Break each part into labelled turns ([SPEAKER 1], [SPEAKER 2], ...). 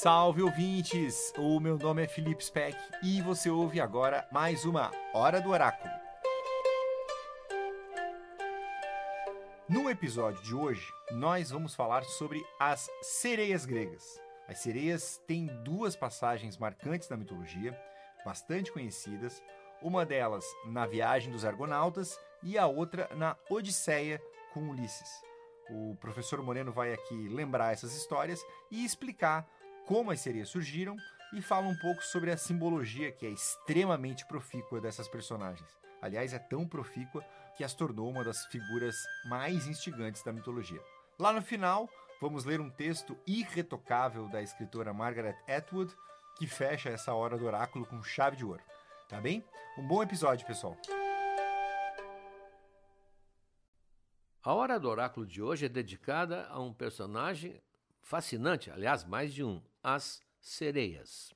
[SPEAKER 1] Salve ouvintes! O meu nome é Felipe Speck e você ouve agora mais uma Hora do Oráculo. No episódio de hoje, nós vamos falar sobre as sereias gregas. As sereias têm duas passagens marcantes na mitologia, bastante conhecidas, uma delas na Viagem dos Argonautas e a outra na Odisseia com Ulisses. O professor Moreno vai aqui lembrar essas histórias e explicar como as sereias surgiram e fala um pouco sobre a simbologia que é extremamente profícua dessas personagens. Aliás, é tão profícua que as tornou uma das figuras mais instigantes da mitologia. Lá no final, vamos ler um texto irretocável da escritora Margaret Atwood que fecha essa hora do oráculo com chave de ouro. Tá bem? Um bom episódio, pessoal.
[SPEAKER 2] A hora do oráculo de hoje é dedicada a um personagem fascinante, aliás, mais de um, as sereias.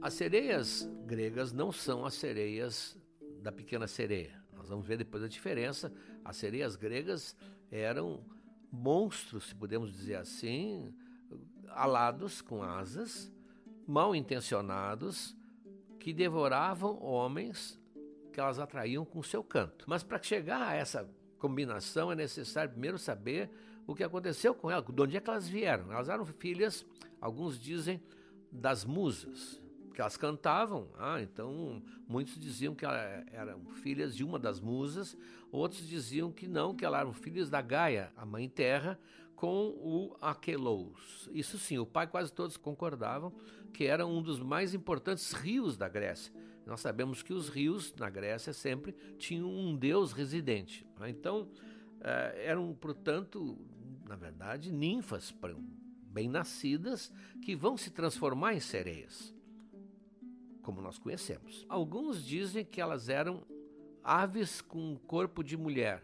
[SPEAKER 2] As sereias gregas não são as sereias da pequena sereia. Nós vamos ver depois a diferença. As sereias gregas eram monstros, se podemos dizer assim, alados com asas, mal intencionados, que devoravam homens que elas atraíam com seu canto. Mas para chegar a essa combinação é necessário primeiro saber o que aconteceu com elas, de onde é que elas vieram. Elas eram filhas, alguns dizem, das musas, que elas cantavam, ah, então muitos diziam que elas eram filhas de uma das musas, outros diziam que não, que elas eram filhas da Gaia, a mãe terra, com o Aquelos. Isso sim, o pai quase todos concordavam que era um dos mais importantes rios da Grécia. Nós sabemos que os rios na Grécia sempre tinham um deus residente. Né? Então, eram, portanto, na verdade, ninfas bem nascidas que vão se transformar em sereias, como nós conhecemos. Alguns dizem que elas eram aves com corpo de mulher,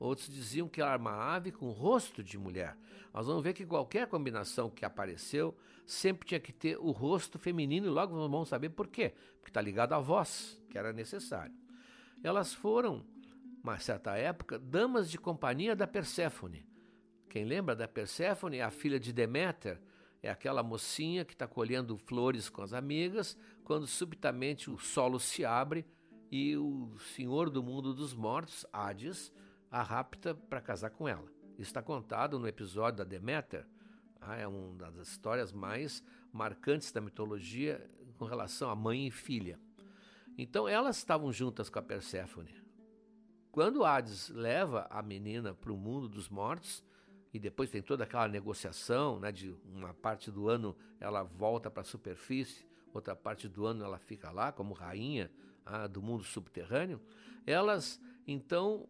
[SPEAKER 2] Outros diziam que era uma ave com rosto de mulher. Nós vamos ver que qualquer combinação que apareceu sempre tinha que ter o rosto feminino e logo vamos saber por quê. Porque está ligado à voz, que era necessário. Elas foram, uma certa época, damas de companhia da Perséfone. Quem lembra da Perséfone é a filha de Deméter, é aquela mocinha que está colhendo flores com as amigas, quando subitamente o solo se abre e o senhor do mundo dos mortos, Hades, a rapta para casar com ela. Isso está contado no episódio da Deméter, ah, é uma das histórias mais marcantes da mitologia com relação a mãe e filha. Então elas estavam juntas com a Perséfone. Quando Hades leva a menina para o mundo dos mortos, e depois tem toda aquela negociação, né, de uma parte do ano ela volta para a superfície, outra parte do ano ela fica lá como rainha ah, do mundo subterrâneo, elas então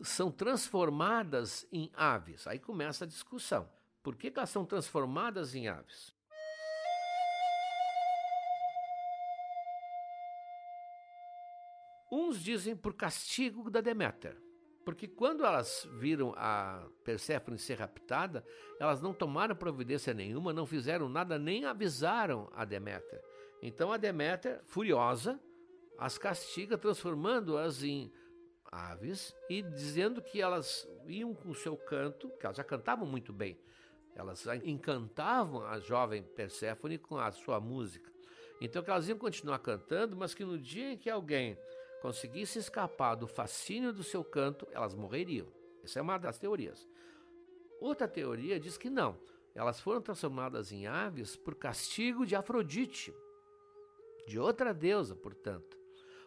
[SPEAKER 2] são transformadas em aves. Aí começa a discussão. Por que, que elas são transformadas em aves? Uns dizem por castigo da Deméter, porque quando elas viram a Perséfone ser raptada, elas não tomaram providência nenhuma, não fizeram nada, nem avisaram a Deméter. Então a Deméter, furiosa, as castiga, transformando-as em aves e dizendo que elas iam com o seu canto, que elas já cantavam muito bem, elas encantavam a jovem Perséfone com a sua música. Então que elas iam continuar cantando, mas que no dia em que alguém conseguisse escapar do fascínio do seu canto, elas morreriam. Essa é uma das teorias. Outra teoria diz que não, elas foram transformadas em aves por castigo de Afrodite, de outra deusa, portanto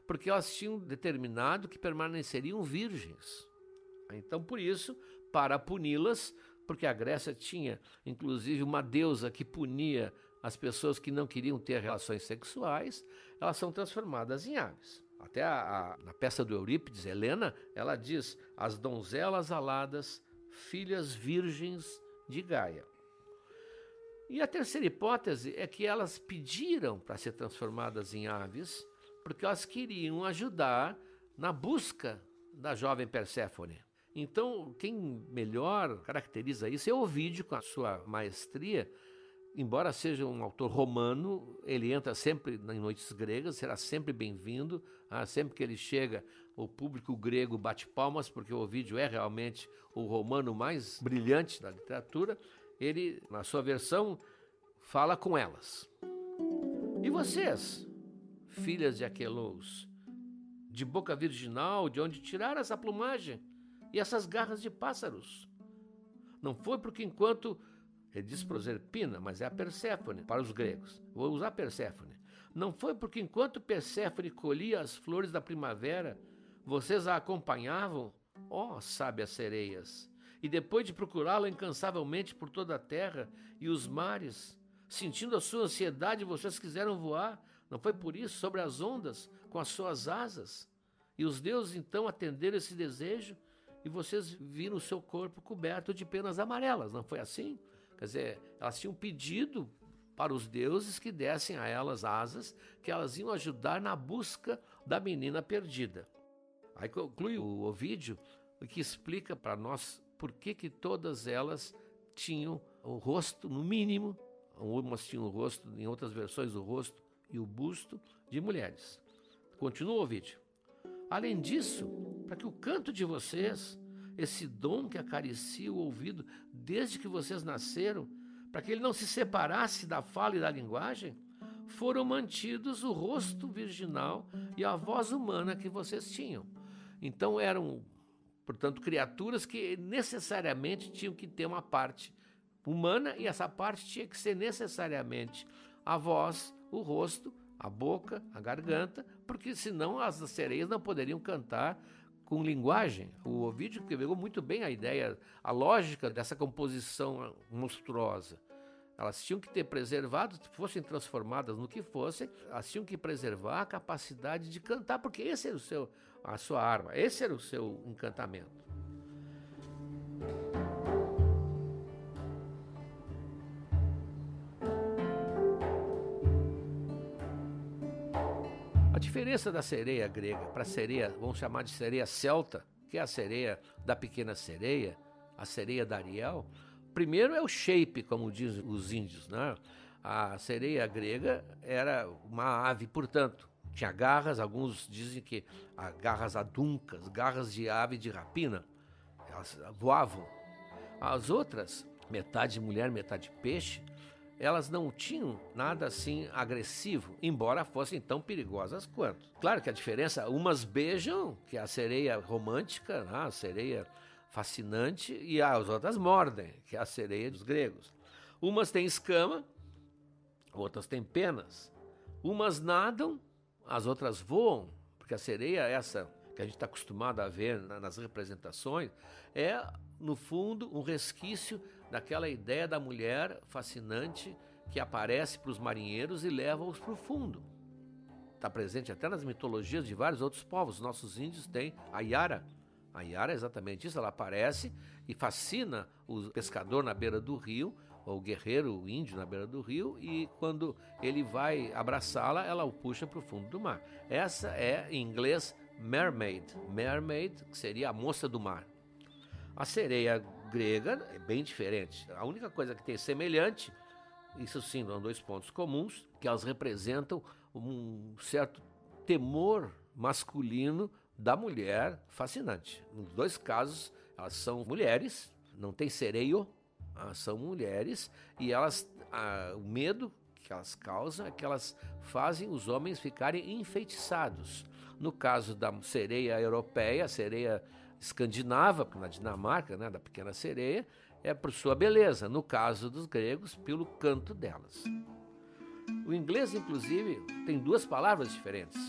[SPEAKER 2] porque elas tinham determinado que permaneceriam virgens. Então, por isso, para puni-las, porque a Grécia tinha, inclusive, uma deusa que punia as pessoas que não queriam ter relações sexuais, elas são transformadas em aves. Até a, a, na peça do Eurípides, Helena, ela diz: as donzelas aladas, filhas virgens de Gaia. E a terceira hipótese é que elas pediram para ser transformadas em aves porque elas queriam ajudar na busca da jovem Perséfone. Então, quem melhor caracteriza isso é Ovídio, com a sua maestria. Embora seja um autor romano, ele entra sempre em noites gregas, será sempre bem-vindo. Ah, sempre que ele chega, o público grego bate palmas, porque Ovídio é realmente o romano mais brilhante da literatura. Ele, na sua versão fala com elas. E vocês, filhas de Aquelos, de boca virginal, de onde tiraram essa plumagem e essas garras de pássaros? Não foi porque enquanto ele diz Proserpina, mas é a Perséfone para os gregos. Vou usar Perséfone. Não foi porque enquanto Perséfone colhia as flores da primavera, vocês a acompanhavam, ó oh, sábias sereias, e depois de procurá-la incansavelmente por toda a terra e os mares, sentindo a sua ansiedade, vocês quiseram voar. Não foi por isso sobre as ondas com as suas asas? E os deuses então atenderam esse desejo e vocês viram o seu corpo coberto de penas amarelas, não foi assim? Quer dizer, elas tinham pedido para os deuses que dessem a elas asas, que elas iam ajudar na busca da menina perdida. Aí conclui o Ovídio, que explica para nós por que, que todas elas tinham o rosto, no mínimo, umas tinham o rosto, em outras versões, o rosto e o busto de mulheres. Continua o vídeo. Além disso, para que o canto de vocês esse dom que acaricia o ouvido desde que vocês nasceram, para que ele não se separasse da fala e da linguagem, foram mantidos o rosto virginal e a voz humana que vocês tinham. Então eram, portanto, criaturas que necessariamente tinham que ter uma parte humana e essa parte tinha que ser necessariamente a voz, o rosto, a boca, a garganta, porque senão as sereias não poderiam cantar com linguagem. O Ovidio pegou muito bem a ideia, a lógica dessa composição monstruosa. Elas tinham que ter preservado, fossem transformadas no que fossem, elas tinham que preservar a capacidade de cantar, porque esse era o seu, a sua arma, esse era o seu encantamento. A diferença da sereia grega para a sereia, vamos chamar de sereia celta, que é a sereia da pequena sereia, a sereia da Ariel, primeiro é o shape, como dizem os índios, né? A sereia grega era uma ave, portanto, tinha garras, alguns dizem que garras aduncas, garras de ave de rapina, elas voavam. As outras, metade mulher, metade peixe, elas não tinham nada assim agressivo, embora fossem tão perigosas quanto. Claro que a diferença, umas beijam, que é a sereia romântica, né? a sereia fascinante, e as outras mordem, que é a sereia dos gregos. Umas têm escama, outras têm penas. Umas nadam, as outras voam, porque a sereia, essa que a gente está acostumado a ver nas representações, é, no fundo, um resquício daquela ideia da mulher fascinante que aparece para os marinheiros e leva-os para o fundo. Está presente até nas mitologias de vários outros povos. Nossos índios têm a Yara. A Yara é exatamente isso, ela aparece e fascina o pescador na beira do rio, ou o guerreiro, o índio na beira do rio, e quando ele vai abraçá-la, ela o puxa para o fundo do mar. Essa é, em inglês, mermaid. Mermaid, que seria a moça do mar. A sereia grega é bem diferente. A única coisa que tem semelhante, isso sim, são dois pontos comuns, que elas representam um certo temor masculino da mulher fascinante. Nos dois casos, elas são mulheres, não tem sereio, elas são mulheres e elas, o medo que elas causam é que elas fazem os homens ficarem enfeitiçados. No caso da sereia europeia, a sereia escandinava, na Dinamarca, né, da pequena sereia, é por sua beleza, no caso dos gregos, pelo canto delas. O inglês, inclusive, tem duas palavras diferentes: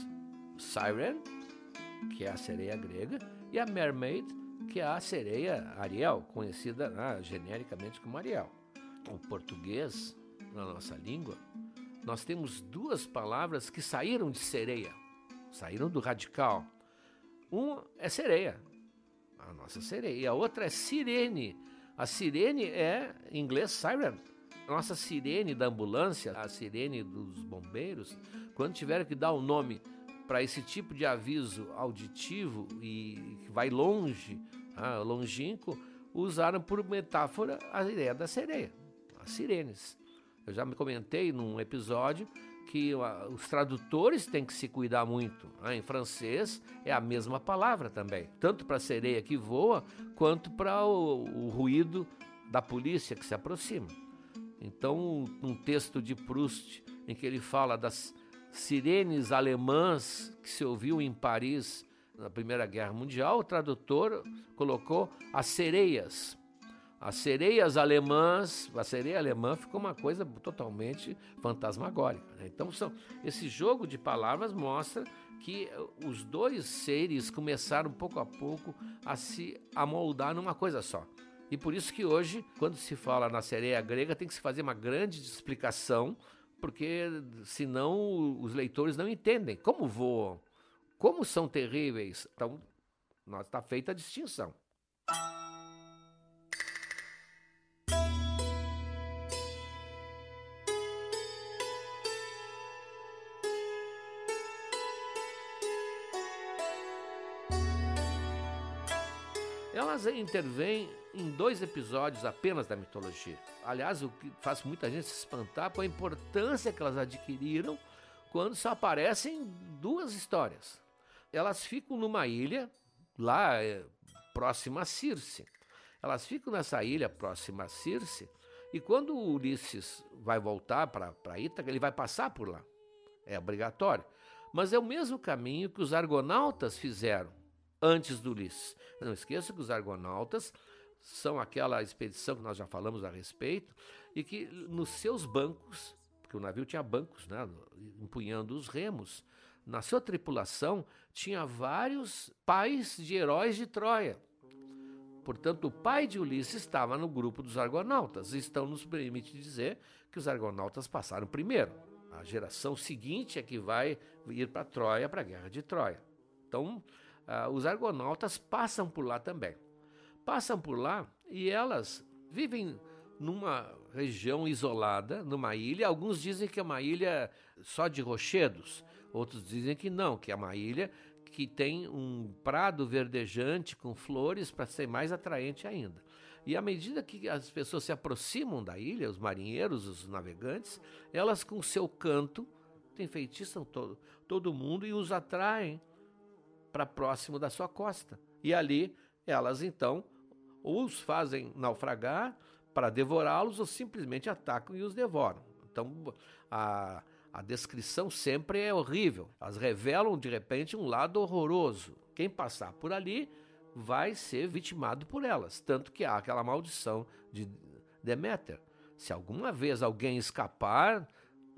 [SPEAKER 2] siren, que é a sereia grega, e a mermaid, que é a sereia Ariel, conhecida né, genericamente como Ariel. O português, na nossa língua, nós temos duas palavras que saíram de sereia, saíram do radical. Uma é sereia, a nossa sereia. E a outra é sirene. A sirene é, em inglês, siren. Nossa sirene da ambulância, a sirene dos bombeiros, quando tiveram que dar o um nome para esse tipo de aviso auditivo e que vai longe, ah, longínquo, usaram por metáfora a ideia da sereia, as sirenes. Eu já me comentei num episódio que os tradutores têm que se cuidar muito. Né? Em francês é a mesma palavra também, tanto para a sereia que voa, quanto para o, o ruído da polícia que se aproxima. Então, um texto de Proust em que ele fala das sirenes alemãs que se ouviu em Paris na Primeira Guerra Mundial, o tradutor colocou as sereias. As sereias alemãs, a sereia alemã ficou uma coisa totalmente fantasmagórica. Né? Então, são, esse jogo de palavras mostra que os dois seres começaram pouco a pouco a se amoldar numa coisa só. E por isso que hoje, quando se fala na sereia grega, tem que se fazer uma grande explicação, porque senão os leitores não entendem como voam, como são terríveis. Então, está feita a distinção. Elas intervêm em dois episódios apenas da mitologia. Aliás, o que faz muita gente se espantar com a importância que elas adquiriram quando só aparecem duas histórias. Elas ficam numa ilha, lá é, próxima a Circe. Elas ficam nessa ilha próxima a Circe, e quando Ulisses vai voltar para Ítaca, ele vai passar por lá. É obrigatório. Mas é o mesmo caminho que os argonautas fizeram antes do Ulisses. Não esqueça que os argonautas são aquela expedição que nós já falamos a respeito e que nos seus bancos, porque o navio tinha bancos, né, empunhando os remos, na sua tripulação tinha vários pais de heróis de Troia. Portanto, o pai de Ulisses estava no grupo dos argonautas. Então, nos permite dizer que os argonautas passaram primeiro. A geração seguinte é que vai ir para Troia, para a guerra de Troia. Então, ah, os argonautas passam por lá também. Passam por lá e elas vivem numa região isolada, numa ilha. Alguns dizem que é uma ilha só de rochedos, outros dizem que não, que é uma ilha que tem um prado verdejante com flores para ser mais atraente ainda. E à medida que as pessoas se aproximam da ilha, os marinheiros, os navegantes, elas com seu canto enfeitiçam todo, todo mundo e os atraem para próximo da sua costa. E ali elas então os fazem naufragar para devorá-los ou simplesmente atacam e os devoram. Então a, a descrição sempre é horrível. Elas revelam de repente um lado horroroso. Quem passar por ali vai ser vitimado por elas. Tanto que há aquela maldição de Deméter. Se alguma vez alguém escapar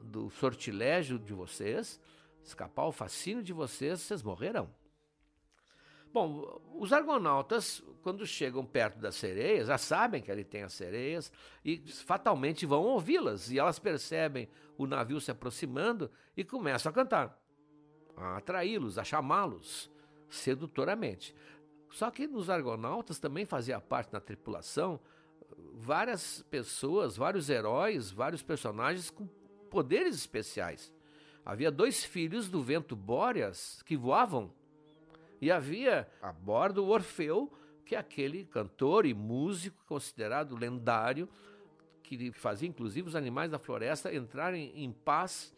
[SPEAKER 2] do sortilégio de vocês, escapar ao fascínio de vocês, vocês morrerão. Bom, os argonautas, quando chegam perto das sereias, já sabem que ali tem as sereias e fatalmente vão ouvi-las. E elas percebem o navio se aproximando e começam a cantar, a atraí-los, a chamá-los sedutoramente. Só que nos argonautas também fazia parte na tripulação várias pessoas, vários heróis, vários personagens com poderes especiais. Havia dois filhos do vento Bóreas que voavam e havia a bordo o Orfeu, que é aquele cantor e músico considerado lendário, que fazia inclusive os animais da floresta entrarem em paz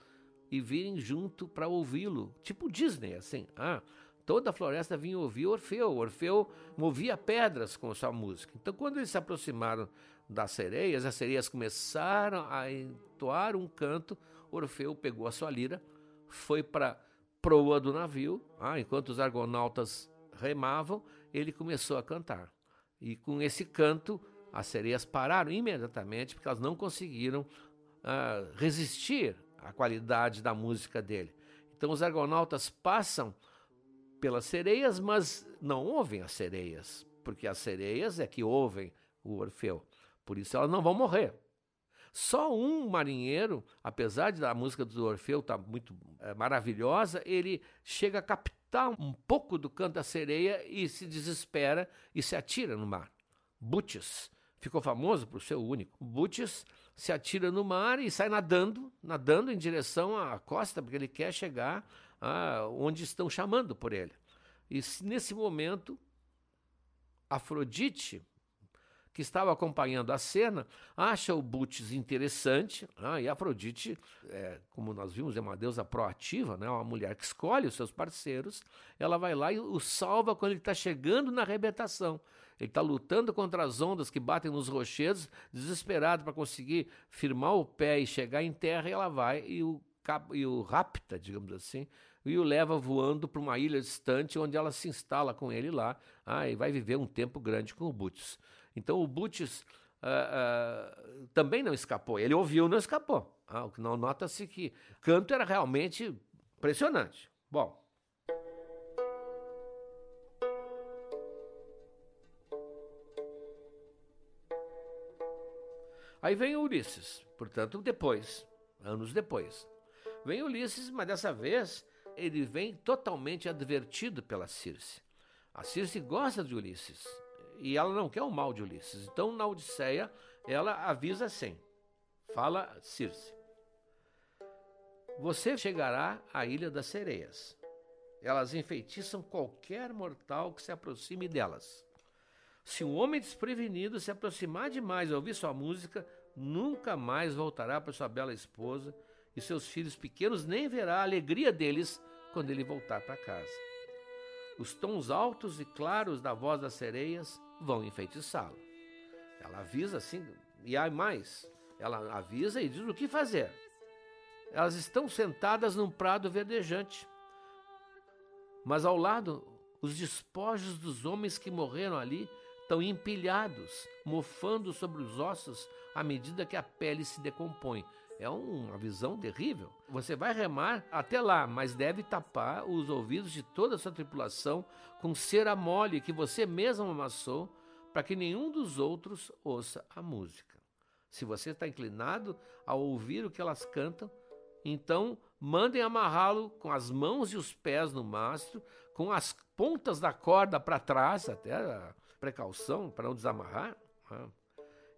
[SPEAKER 2] e virem junto para ouvi-lo, tipo Disney, assim. Ah, toda a floresta vinha ouvir Orfeu. Orfeu movia pedras com sua música. Então, quando eles se aproximaram das sereias, as sereias começaram a entoar um canto. Orfeu pegou a sua lira, foi para proa do navio, ah, enquanto os argonautas remavam, ele começou a cantar. E com esse canto, as sereias pararam imediatamente, porque elas não conseguiram ah, resistir à qualidade da música dele. Então os argonautas passam pelas sereias, mas não ouvem as sereias, porque as sereias é que ouvem o Orfeu. Por isso elas não vão morrer. Só um marinheiro, apesar da música do Orfeu estar tá muito é, maravilhosa, ele chega a captar um pouco do canto da sereia e se desespera e se atira no mar. Butes ficou famoso por ser o único. Butes se atira no mar e sai nadando, nadando em direção à costa, porque ele quer chegar a onde estão chamando por ele. E nesse momento, Afrodite, que estava acompanhando a cena, acha o Butes interessante, ah, e Afrodite, é, como nós vimos, é uma deusa proativa, né, uma mulher que escolhe os seus parceiros, ela vai lá e o salva quando ele está chegando na arrebentação. Ele está lutando contra as ondas que batem nos rochedos, desesperado para conseguir firmar o pé e chegar em terra, e ela vai e o, e o rapta, digamos assim, e o leva voando para uma ilha distante, onde ela se instala com ele lá, ah, e vai viver um tempo grande com o Butes. Então o Butch uh, uh, também não escapou. Ele ouviu, não escapou. Ah, não nota-se que canto era realmente impressionante. Bom. Aí vem Ulisses, portanto, depois, anos depois. Vem Ulisses, mas dessa vez ele vem totalmente advertido pela Circe. A Circe gosta de Ulisses, e ela não quer o mal de Ulisses. Então, na Odisseia, ela avisa assim: fala Circe. Você chegará à ilha das sereias. Elas enfeitiçam qualquer mortal que se aproxime delas. Se um homem desprevenido se aproximar demais e ouvir sua música, nunca mais voltará para sua bela esposa e seus filhos pequenos nem verá a alegria deles quando ele voltar para casa. Os tons altos e claros da voz das sereias vão enfeitiçá-lo. Ela avisa assim, e há mais. Ela avisa e diz o que fazer. Elas estão sentadas num prado verdejante, mas ao lado, os despojos dos homens que morreram ali estão empilhados, mofando sobre os ossos à medida que a pele se decompõe. É uma visão terrível. Você vai remar até lá, mas deve tapar os ouvidos de toda a sua tripulação com cera mole que você mesmo amassou, para que nenhum dos outros ouça a música. Se você está inclinado a ouvir o que elas cantam, então mandem amarrá-lo com as mãos e os pés no mastro, com as pontas da corda para trás, até a precaução para não desamarrar. Né?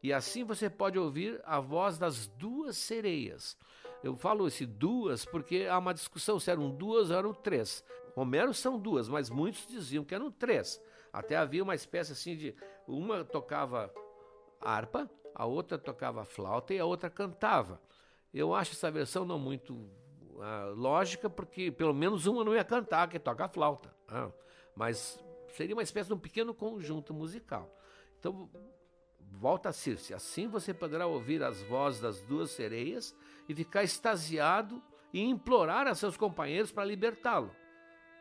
[SPEAKER 2] E assim você pode ouvir a voz das duas sereias. Eu falo esse duas porque há uma discussão se eram duas ou eram três. Homero são duas, mas muitos diziam que eram três. Até havia uma espécie assim de. Uma tocava harpa, a outra tocava flauta e a outra cantava. Eu acho essa versão não muito uh, lógica, porque pelo menos uma não ia cantar, que toca a flauta. Uh, mas seria uma espécie de um pequeno conjunto musical. Então, Volta a Circe. Assim você poderá ouvir as vozes das duas sereias e ficar extasiado e implorar a seus companheiros para libertá-lo.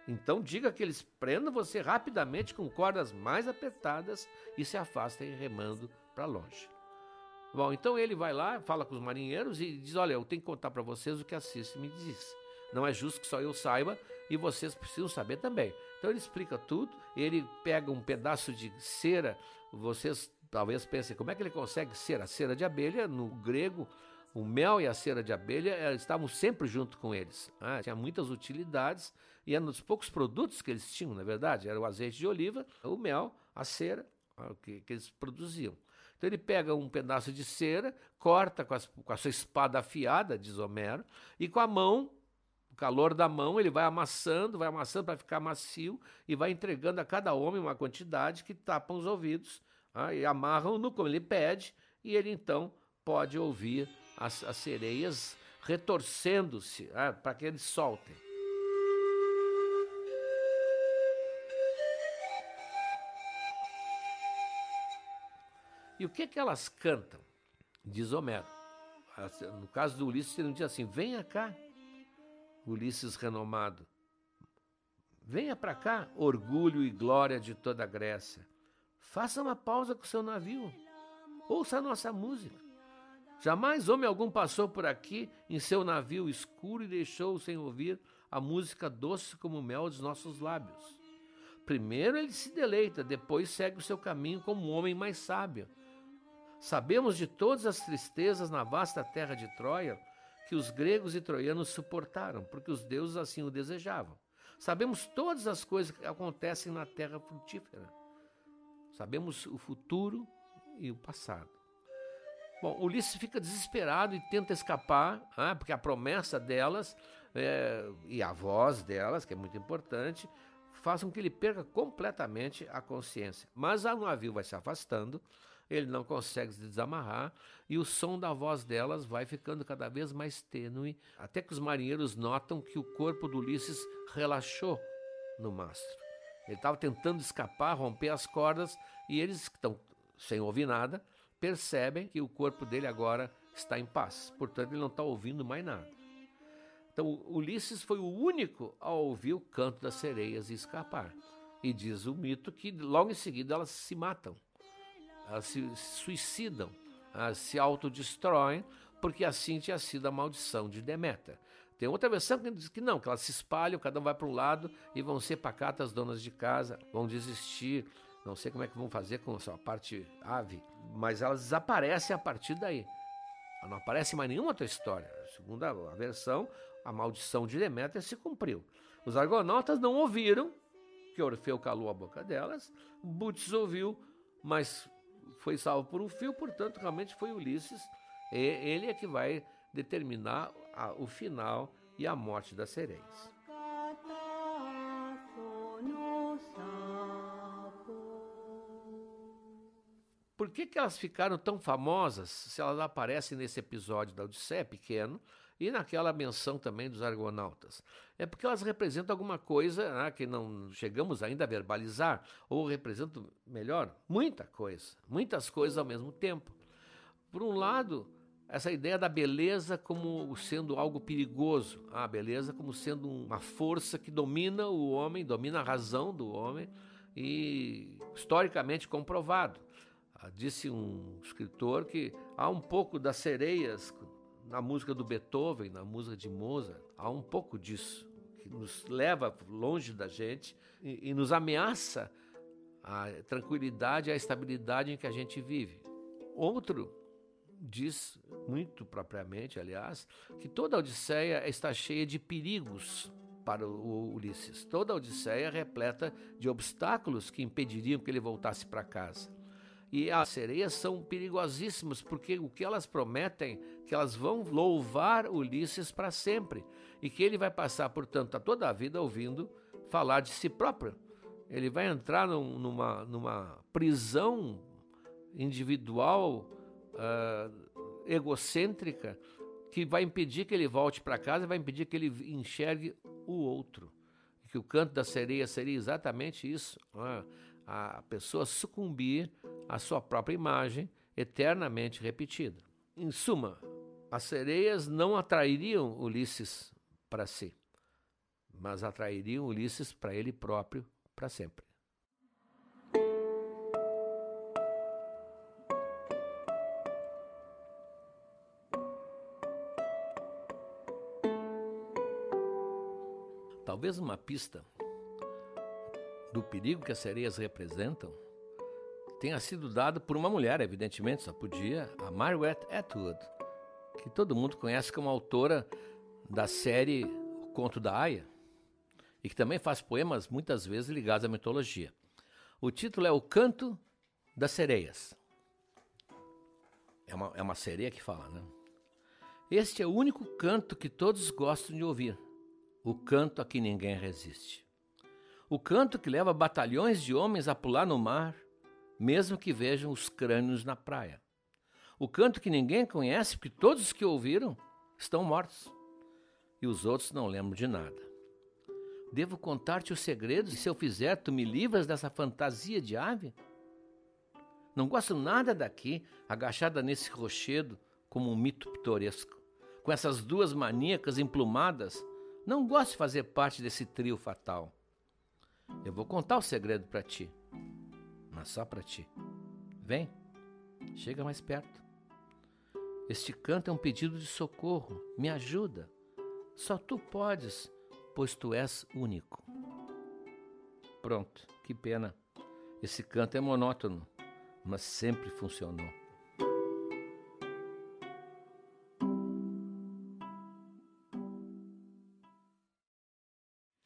[SPEAKER 2] Então diga que eles prendam você rapidamente com cordas mais apertadas e se afastem remando para longe. Bom, então ele vai lá, fala com os marinheiros e diz: Olha, eu tenho que contar para vocês o que a Circe me disse. Não é justo que só eu saiba e vocês precisam saber também. Então ele explica tudo, ele pega um pedaço de cera, vocês Talvez pense, como é que ele consegue ser? A cera de abelha, no grego, o mel e a cera de abelha eh, estavam sempre junto com eles. Ah, tinha muitas utilidades e era um dos poucos produtos que eles tinham, na é verdade. Era o azeite de oliva, o mel, a cera ah, que, que eles produziam. Então ele pega um pedaço de cera, corta com, as, com a sua espada afiada, diz Homero, e com a mão o calor da mão, ele vai amassando, vai amassando para ficar macio e vai entregando a cada homem uma quantidade que tapa os ouvidos ah, e amarram-no como ele pede, e ele então pode ouvir as, as sereias retorcendo-se ah, para que eles soltem. E o que, que elas cantam? Diz Homero. No caso do Ulisses, ele diz assim: Venha cá, Ulisses renomado. Venha para cá, orgulho e glória de toda a Grécia. Faça uma pausa com seu navio. Ouça a nossa música. Jamais homem algum passou por aqui em seu navio escuro e deixou sem ouvir a música doce como mel dos nossos lábios. Primeiro ele se deleita, depois segue o seu caminho como um homem mais sábio. Sabemos de todas as tristezas na vasta terra de Troia que os gregos e troianos suportaram, porque os deuses assim o desejavam. Sabemos todas as coisas que acontecem na terra frutífera Sabemos o futuro e o passado. Bom, Ulisses fica desesperado e tenta escapar, ah, porque a promessa delas é, e a voz delas, que é muito importante, fazem com que ele perca completamente a consciência. Mas o navio vai se afastando ele não consegue se desamarrar e o som da voz delas vai ficando cada vez mais tênue, até que os marinheiros notam que o corpo do Ulisses relaxou no mastro. Ele estava tentando escapar, romper as cordas, e eles que estão sem ouvir nada, percebem que o corpo dele agora está em paz. Portanto, ele não está ouvindo mais nada. Então, Ulisses foi o único a ouvir o canto das sereias e escapar. E diz o mito que logo em seguida elas se matam, elas se suicidam, elas se autodestroem, porque assim tinha sido a maldição de Deméter. Tem outra versão que diz que não, que elas se espalham, cada um vai para um lado e vão ser pacatas donas de casa, vão desistir. Não sei como é que vão fazer com a sua parte ave, mas elas desaparecem a partir daí. Não aparece mais nenhuma outra história. Segundo a versão, a maldição de Deméter se cumpriu. Os argonautas não ouviram que Orfeu calou a boca delas, Butes ouviu, mas foi salvo por um fio, portanto, realmente foi Ulisses. Ele é que vai determinar o final e a morte das sereias. Por que, que elas ficaram tão famosas se elas aparecem nesse episódio da Odisseia pequeno e naquela menção também dos argonautas? É porque elas representam alguma coisa né, que não chegamos ainda a verbalizar, ou representam, melhor, muita coisa, muitas coisas ao mesmo tempo. Por um lado, essa ideia da beleza como sendo algo perigoso, a beleza como sendo uma força que domina o homem, domina a razão do homem e historicamente comprovado. Ah, disse um escritor que há um pouco das sereias na música do Beethoven, na música de Mozart, há um pouco disso que nos leva longe da gente e, e nos ameaça a tranquilidade a estabilidade em que a gente vive. Outro diz muito propriamente, aliás, que toda a Odisseia está cheia de perigos para o Ulisses. Toda a Odisseia é repleta de obstáculos que impediriam que ele voltasse para casa. E as sereias são perigosíssimas porque o que elas prometem que elas vão louvar Ulisses para sempre e que ele vai passar, portanto, a toda a vida ouvindo falar de si próprio. Ele vai entrar num, numa, numa prisão individual uh, egocêntrica que vai impedir que ele volte para casa, vai impedir que ele enxergue o outro. Que o canto da sereia seria exatamente isso: uh, a pessoa sucumbir à sua própria imagem eternamente repetida. Em suma, as sereias não atrairiam Ulisses para si, mas atrairiam Ulisses para ele próprio para sempre. Talvez uma pista do perigo que as sereias representam tenha sido dada por uma mulher, evidentemente, só podia, a Margaret Atwood, que todo mundo conhece como autora da série O Conto da Aya, e que também faz poemas muitas vezes ligados à mitologia. O título é O Canto das Sereias. É uma, é uma sereia que fala, né? Este é o único canto que todos gostam de ouvir o canto a que ninguém resiste. O canto que leva batalhões de homens a pular no mar, mesmo que vejam os crânios na praia. O canto que ninguém conhece, porque todos os que ouviram estão mortos e os outros não lembram de nada. Devo contar-te os segredos e se eu fizer, tu me livras dessa fantasia de ave? Não gosto nada daqui, agachada nesse rochedo, como um mito pitoresco, com essas duas maníacas emplumadas não gosto de fazer parte desse trio fatal. Eu vou contar o segredo para ti, mas só para ti. Vem, chega mais perto. Este canto é um pedido de socorro. Me ajuda. Só tu podes, pois tu és único. Pronto, que pena. Esse canto é monótono, mas sempre funcionou.